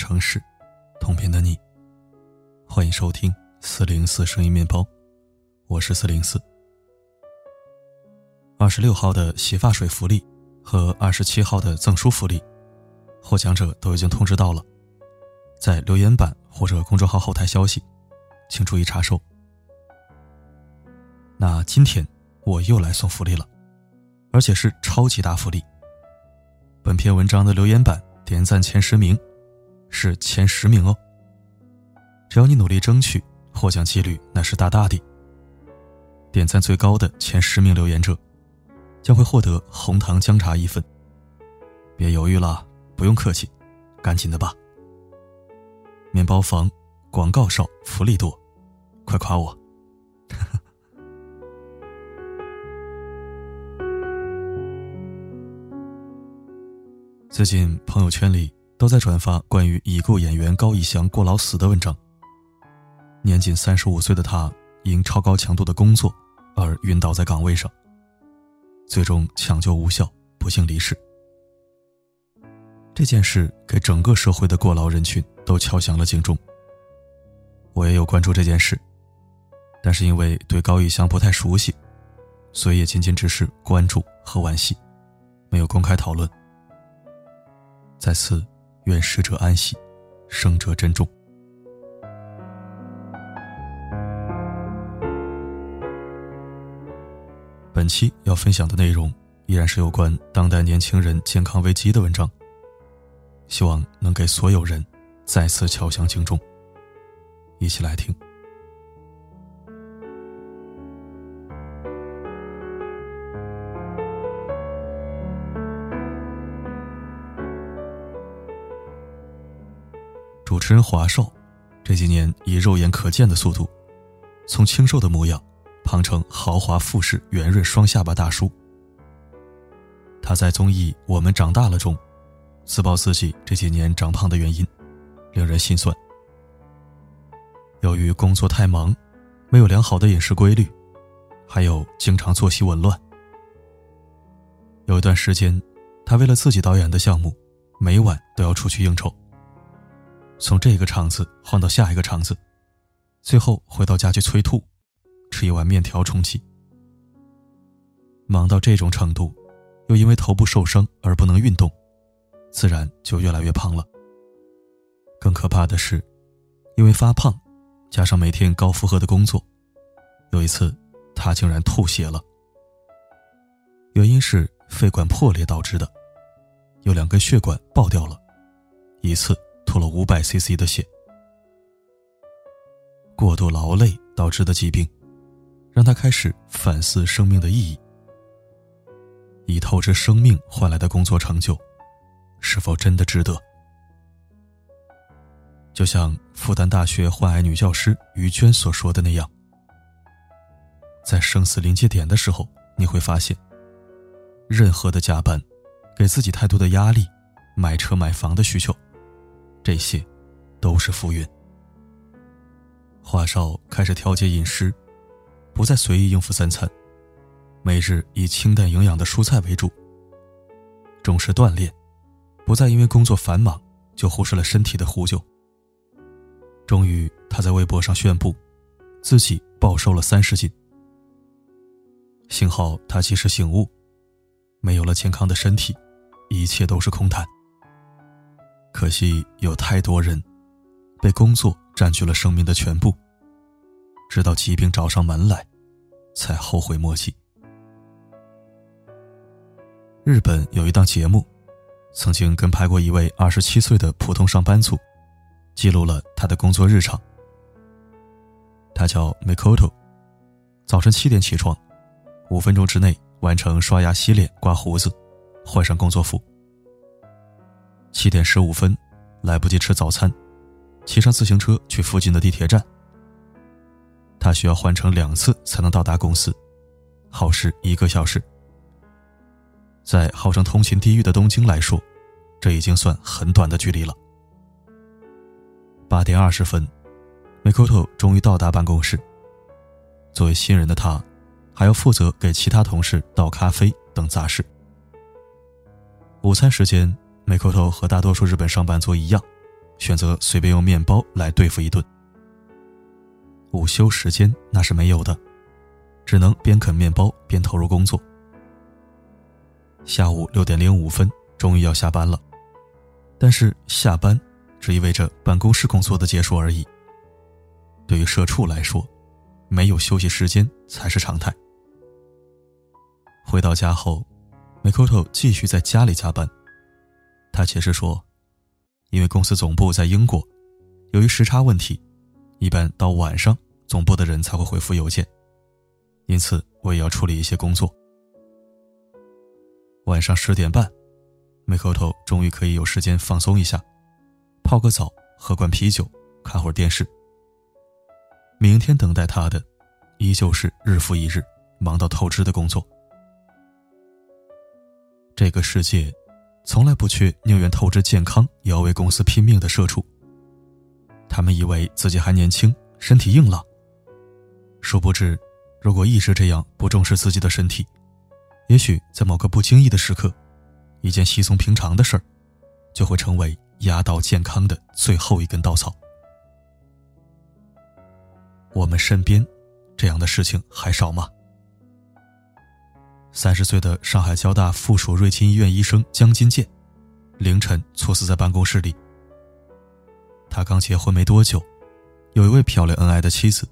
城市，同频的你。欢迎收听四零四声音面包，我是四零四。二十六号的洗发水福利和二十七号的赠书福利，获奖者都已经通知到了，在留言板或者公众号后台消息，请注意查收。那今天我又来送福利了，而且是超级大福利。本篇文章的留言板点赞前十名，是前十名哦。只要你努力争取，获奖几率那是大大的。点赞最高的前十名留言者，将会获得红糖姜茶一份。别犹豫了，不用客气，赶紧的吧。面包房广告少，福利多，快夸我！最近朋友圈里都在转发关于已故演员高以翔过劳死的文章。年仅三十五岁的他，因超高强度的工作而晕倒在岗位上，最终抢救无效，不幸离世。这件事给整个社会的过劳人群都敲响了警钟。我也有关注这件事，但是因为对高以翔不太熟悉，所以也仅仅只是关注和惋惜，没有公开讨论。在此，愿逝者安息，生者珍重。本期要分享的内容依然是有关当代年轻人健康危机的文章，希望能给所有人再次敲响警钟。一起来听。主持人华少，这几年以肉眼可见的速度，从清瘦的模样胖成豪华富士圆润双下巴大叔。他在综艺《我们长大了》中，自曝自己这几年长胖的原因，令人心酸。由于工作太忙，没有良好的饮食规律，还有经常作息紊乱。有一段时间，他为了自己导演的项目，每晚都要出去应酬。从这个场子换到下一个场子，最后回到家去催吐，吃一碗面条充饥。忙到这种程度，又因为头部受伤而不能运动，自然就越来越胖了。更可怕的是，因为发胖，加上每天高负荷的工作，有一次他竟然吐血了。原因是肺管破裂导致的，有两根血管爆掉了，一次。吐了五百 CC 的血，过度劳累导致的疾病，让他开始反思生命的意义。以透支生命换来的工作成就，是否真的值得？就像复旦大学患癌女教师于娟所说的那样，在生死临界点的时候，你会发现，任何的加班，给自己太多的压力，买车买房的需求。这些，都是浮云。华少开始调节饮食，不再随意应付三餐，每日以清淡营养的蔬菜为主。重视锻炼，不再因为工作繁忙就忽视了身体的呼救。终于，他在微博上宣布，自己暴瘦了三十斤。幸好他及时醒悟，没有了健康的身体，一切都是空谈。可惜有太多人，被工作占据了生命的全部，直到疾病找上门来，才后悔莫及。日本有一档节目，曾经跟拍过一位二十七岁的普通上班族，记录了他的工作日常。他叫 Mikoto，早晨七点起床，五分钟之内完成刷牙、洗脸、刮胡子，换上工作服。七点十五分，来不及吃早餐，骑上自行车去附近的地铁站。他需要换乘两次才能到达公司，耗时一个小时。在号称通勤地狱的东京来说，这已经算很短的距离了。八点二十分，美科特终于到达办公室。作为新人的他，还要负责给其他同事倒咖啡等杂事。午餐时间。美口头和大多数日本上班族一样，选择随便用面包来对付一顿。午休时间那是没有的，只能边啃面包边投入工作。下午六点零五分，终于要下班了，但是下班只意味着办公室工作的结束而已。对于社畜来说，没有休息时间才是常态。回到家后，Mikoto 继续在家里加班。他解释说，因为公司总部在英国，由于时差问题，一般到晚上总部的人才会回复邮件，因此我也要处理一些工作。晚上十点半，Mikoto 终于可以有时间放松一下，泡个澡，喝罐啤酒，看会儿电视。明天等待他的，依旧是日复一日忙到透支的工作。这个世界，从来不缺宁愿透支健康也要为公司拼命的社畜。他们以为自己还年轻，身体硬朗。殊不知，如果一直这样不重视自己的身体，也许在某个不经意的时刻，一件稀松平常的事儿，就会成为压倒健康的最后一根稻草。我们身边，这样的事情还少吗？三十岁的上海交大附属瑞金医院医生江金健，凌晨猝死在办公室里。他刚结婚没多久，有一位漂亮恩爱的妻子。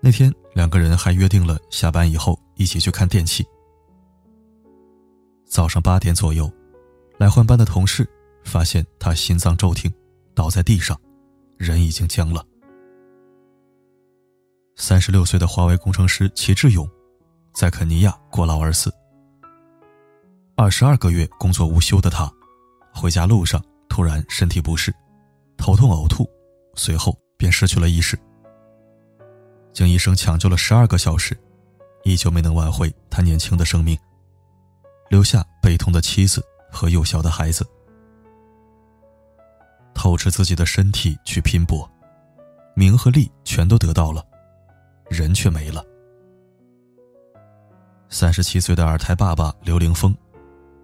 那天两个人还约定了下班以后一起去看电器。早上八点左右，来换班的同事发现他心脏骤停，倒在地上，人已经僵了。三十六岁的华为工程师齐志勇。在肯尼亚过劳而死。二十二个月工作无休的他，回家路上突然身体不适，头痛呕吐，随后便失去了意识。经医生抢救了十二个小时，依旧没能挽回他年轻的生命，留下悲痛的妻子和幼小的孩子。透支自己的身体去拼搏，名和利全都得到了，人却没了。三十七岁的二胎爸爸刘凌峰，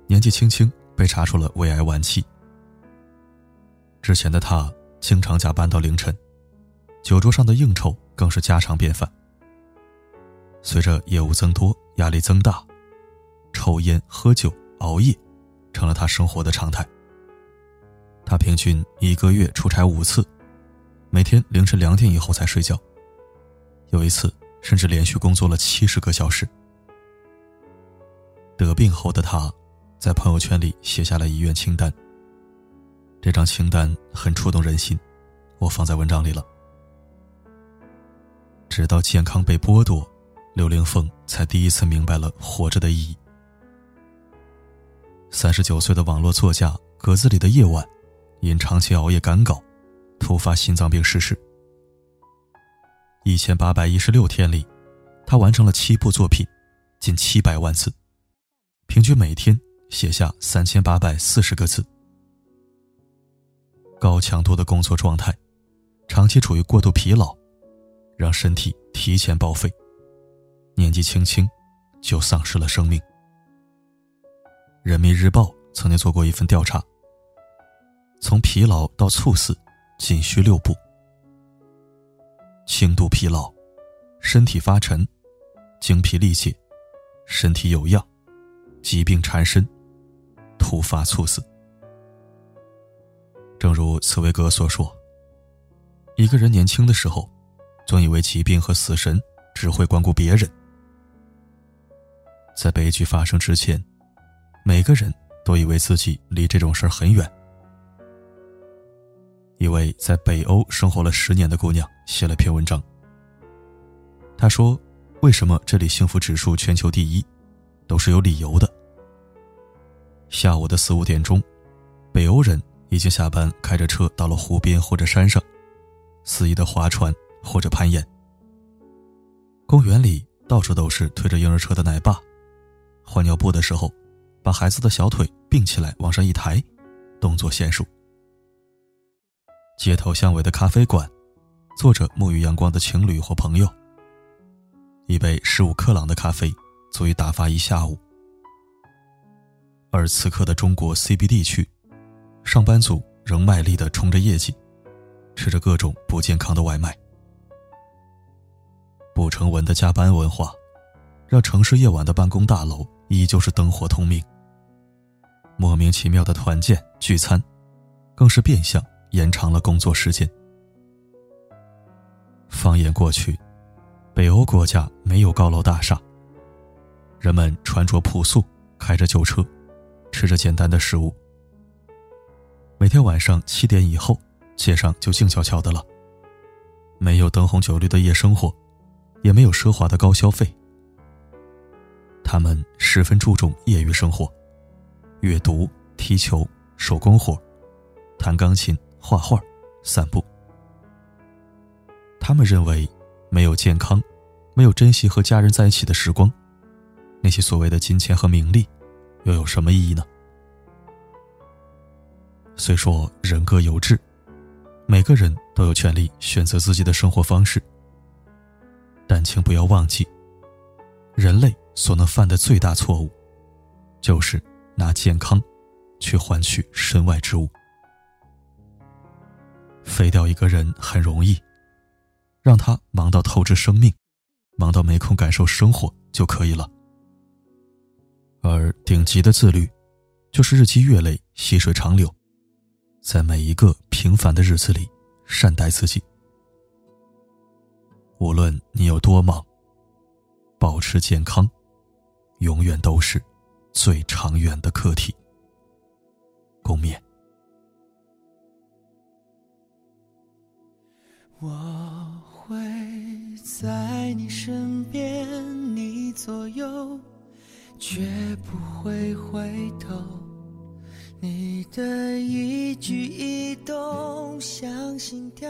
年纪轻轻被查出了胃癌晚期。之前的他经常加班到凌晨，酒桌上的应酬更是家常便饭。随着业务增多，压力增大，抽烟、喝酒、熬夜，成了他生活的常态。他平均一个月出差五次，每天凌晨两点以后才睡觉。有一次，甚至连续工作了七十个小时。得病后的他，在朋友圈里写下了医院清单。这张清单很触动人心，我放在文章里了。直到健康被剥夺，刘凌峰才第一次明白了活着的意义。三十九岁的网络作家格子里的夜晚，因长期熬夜赶稿，突发心脏病逝世。一千八百一十六天里，他完成了七部作品，近七百万字。平均每天写下三千八百四十个字。高强度的工作状态，长期处于过度疲劳，让身体提前报废，年纪轻轻就丧失了生命。人民日报曾经做过一份调查，从疲劳到猝死仅需六步：轻度疲劳，身体发沉，精疲力竭，身体有恙。疾病缠身，突发猝死。正如茨威格所说：“一个人年轻的时候，总以为疾病和死神只会光顾别人。在悲剧发生之前，每个人都以为自己离这种事儿很远。”一位在北欧生活了十年的姑娘写了篇文章。她说：“为什么这里幸福指数全球第一？”都是有理由的。下午的四五点钟，北欧人已经下班，开着车到了湖边或者山上，肆意的划船或者攀岩。公园里到处都是推着婴儿车的奶爸，换尿布的时候，把孩子的小腿并起来往上一抬，动作娴熟。街头巷尾的咖啡馆，坐着沐浴阳光的情侣或朋友，一杯十五克朗的咖啡。足以打发一下午。而此刻的中国 CBD 区，上班族仍卖力的冲着业绩，吃着各种不健康的外卖。不成文的加班文化，让城市夜晚的办公大楼依旧是灯火通明。莫名其妙的团建聚餐，更是变相延长了工作时间。放眼过去，北欧国家没有高楼大厦，人们穿着朴素，开着旧车，吃着简单的食物。每天晚上七点以后，街上就静悄悄的了，没有灯红酒绿的夜生活。也没有奢华的高消费，他们十分注重业余生活，阅读、踢球、手工活，弹钢琴、画画、散步。他们认为，没有健康，没有珍惜和家人在一起的时光，那些所谓的金钱和名利，又有什么意义呢？虽说人各有志，每个人都有权利选择自己的生活方式。但请不要忘记，人类所能犯的最大错误，就是拿健康去换取身外之物。废掉一个人很容易，让他忙到透支生命，忙到没空感受生活就可以了。顶级的自律，就是日积月累、细水长流，在每一个平凡的日子里善待自己。无论你有多忙，保持健康，永远都是最长远的课题。共勉。我会在你身边，你左右，绝不会回头。你的一举一动，像心跳，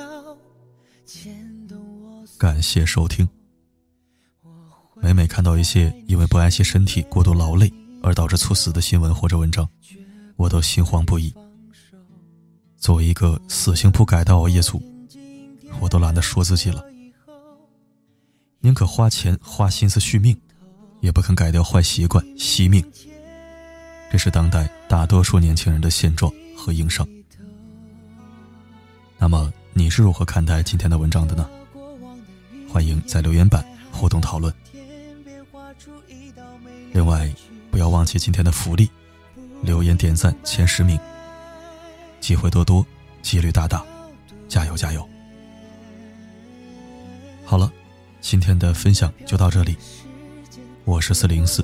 牵动。感谢收听。每每看到一些因为不爱惜身体、过度劳累而导致猝死的新闻或者文章，我都心慌不已。作为一个死性不改的熬夜族，我都懒得说自己了。宁可花钱花心思续命，也不肯改掉坏习惯惜命。这是当代大多数年轻人的现状和硬伤。那么你是如何看待今天的文章的呢？欢迎在留言板互动讨论。另外，不要忘记今天的福利，留言点赞前十名，机会多多，几率大大，加油加油！好了，今天的分享就到这里，我是四零四，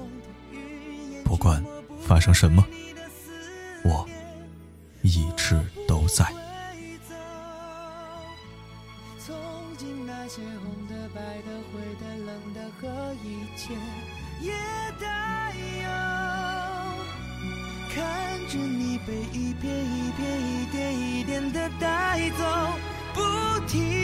不管发生什么，我一直都在。也带有看着你被一片一片、一点一点的带走，不停。